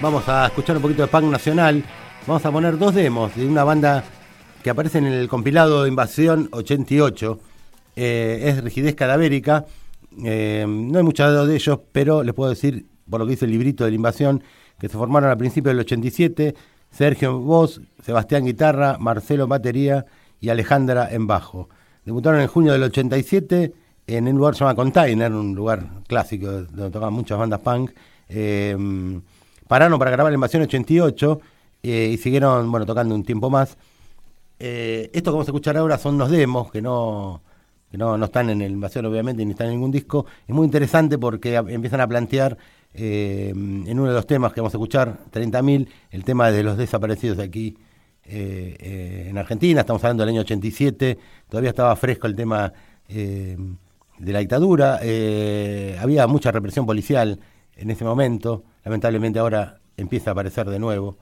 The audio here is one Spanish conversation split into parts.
Vamos a escuchar un poquito de punk nacional. Vamos a poner dos demos de una banda que aparece en el compilado Invasión 88. Eh, es Rigidez Cadavérica. Eh, no hay muchos de ellos, pero les puedo decir, por lo que dice el librito de la invasión, que se formaron a principios del 87. Sergio en voz, Sebastián guitarra, Marcelo en batería y Alejandra en bajo. Debutaron en junio del 87 en un lugar que se llama Container, un lugar clásico donde tocaban muchas bandas punk. Eh, pararon para grabar la invasión 88 eh, y siguieron bueno tocando un tiempo más. Eh, esto que vamos a escuchar ahora son los demos que no, que no, no están en la invasión obviamente ni están en ningún disco. Es muy interesante porque empiezan a plantear en uno de los temas que vamos a escuchar, 30.000, el tema de los desaparecidos de aquí en Argentina. Estamos hablando del año 87, todavía estaba fresco el tema de la dictadura, había mucha represión policial en ese momento. Lamentablemente ahora empieza a aparecer de nuevo.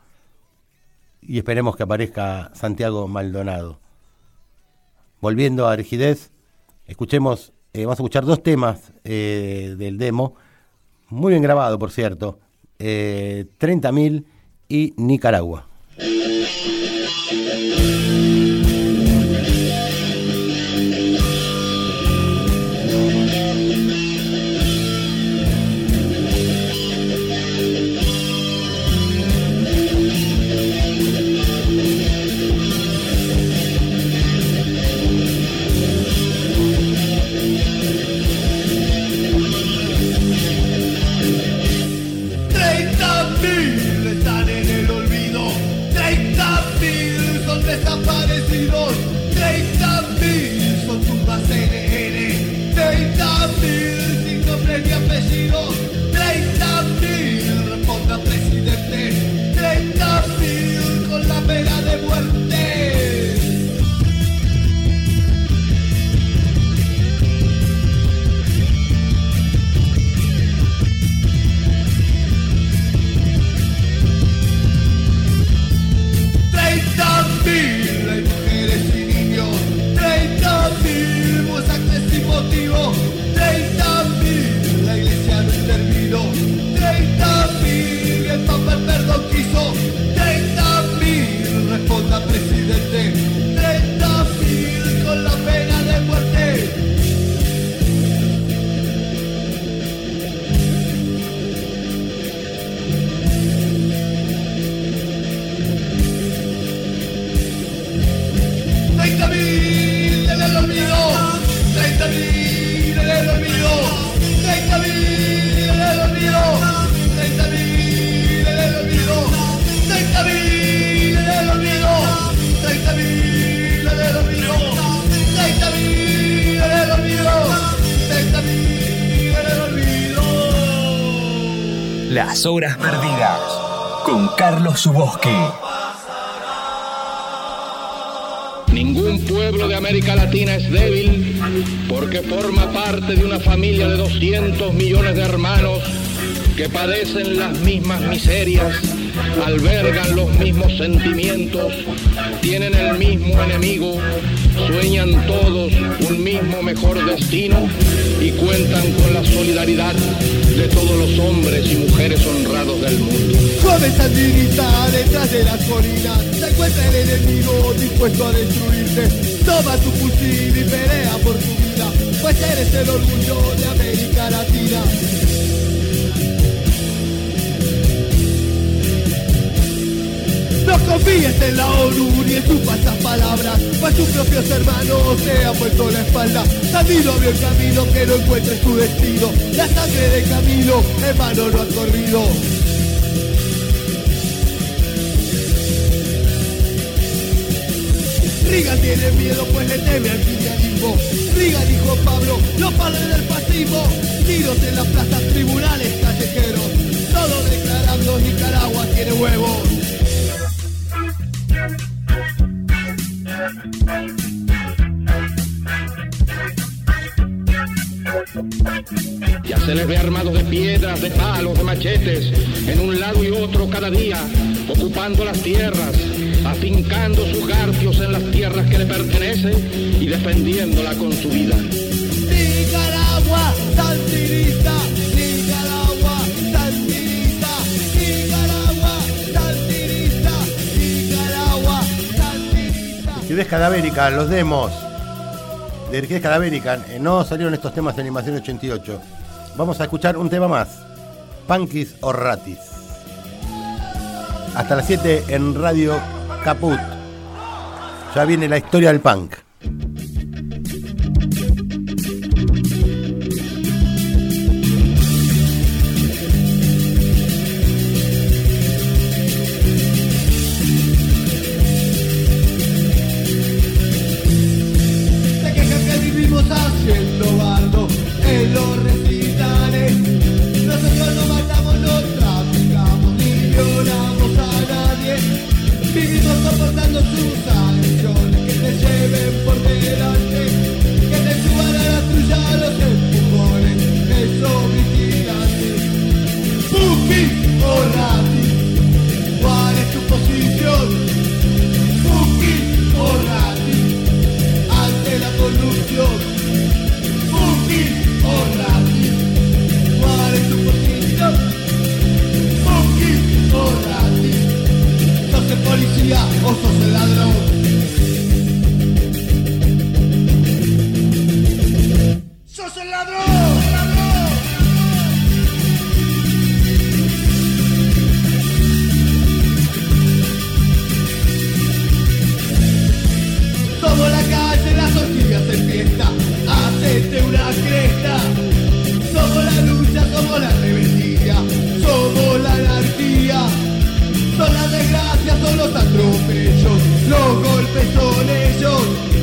Y esperemos que aparezca Santiago Maldonado. Volviendo a rigidez, escuchemos, eh, vamos a escuchar dos temas eh, del demo, muy bien grabado por cierto, eh, 30.000 y Nicaragua. love me. Las Horas Perdidas con Carlos Suboski. Ningún pueblo de América Latina es débil porque forma parte de una familia de 200 millones de hermanos que padecen las mismas miserias, albergan los mismos sentimientos, tienen el mismo enemigo, sueñan todos un mismo mejor destino y cuentan con la solidaridad de todos los hombres y mujeres honrados del mundo. Suave sandinista detrás de las colinas, se encuentra el enemigo dispuesto a destruirte. Toma tu fusil y pelea por tu vida, pues eres el orgullo de América Latina. No confíes en la ONU ni en sus falsas palabras, pues tus propios hermanos te han puesto la espalda. Camilo abrió el camino que no encuentre su destino. La sangre de Camilo en vano no ha corrido. Riga tiene miedo pues le teme al cristianismo. Riga dijo Pablo, los padres del fascismo. Tiros en las plazas, tribunales callejeros todo declarando Nicaragua tiene huevos. Ya se les ve armados de piedras, de palos, de machetes, en un lado y otro cada día, ocupando las tierras, afincando sus garfios en las tierras que le pertenecen y defendiéndola con su vida. Rigidez cadavérica, los demos de Rigidez cadavérica. eh, no salieron estos temas de animación 88. Vamos a escuchar un tema más. Punkis o Ratis. Hasta las 7 en Radio Caput. Ya viene la historia del punk. que te lleven por delante, que te suban a la tuya los osos ellos, los golpes son ellos.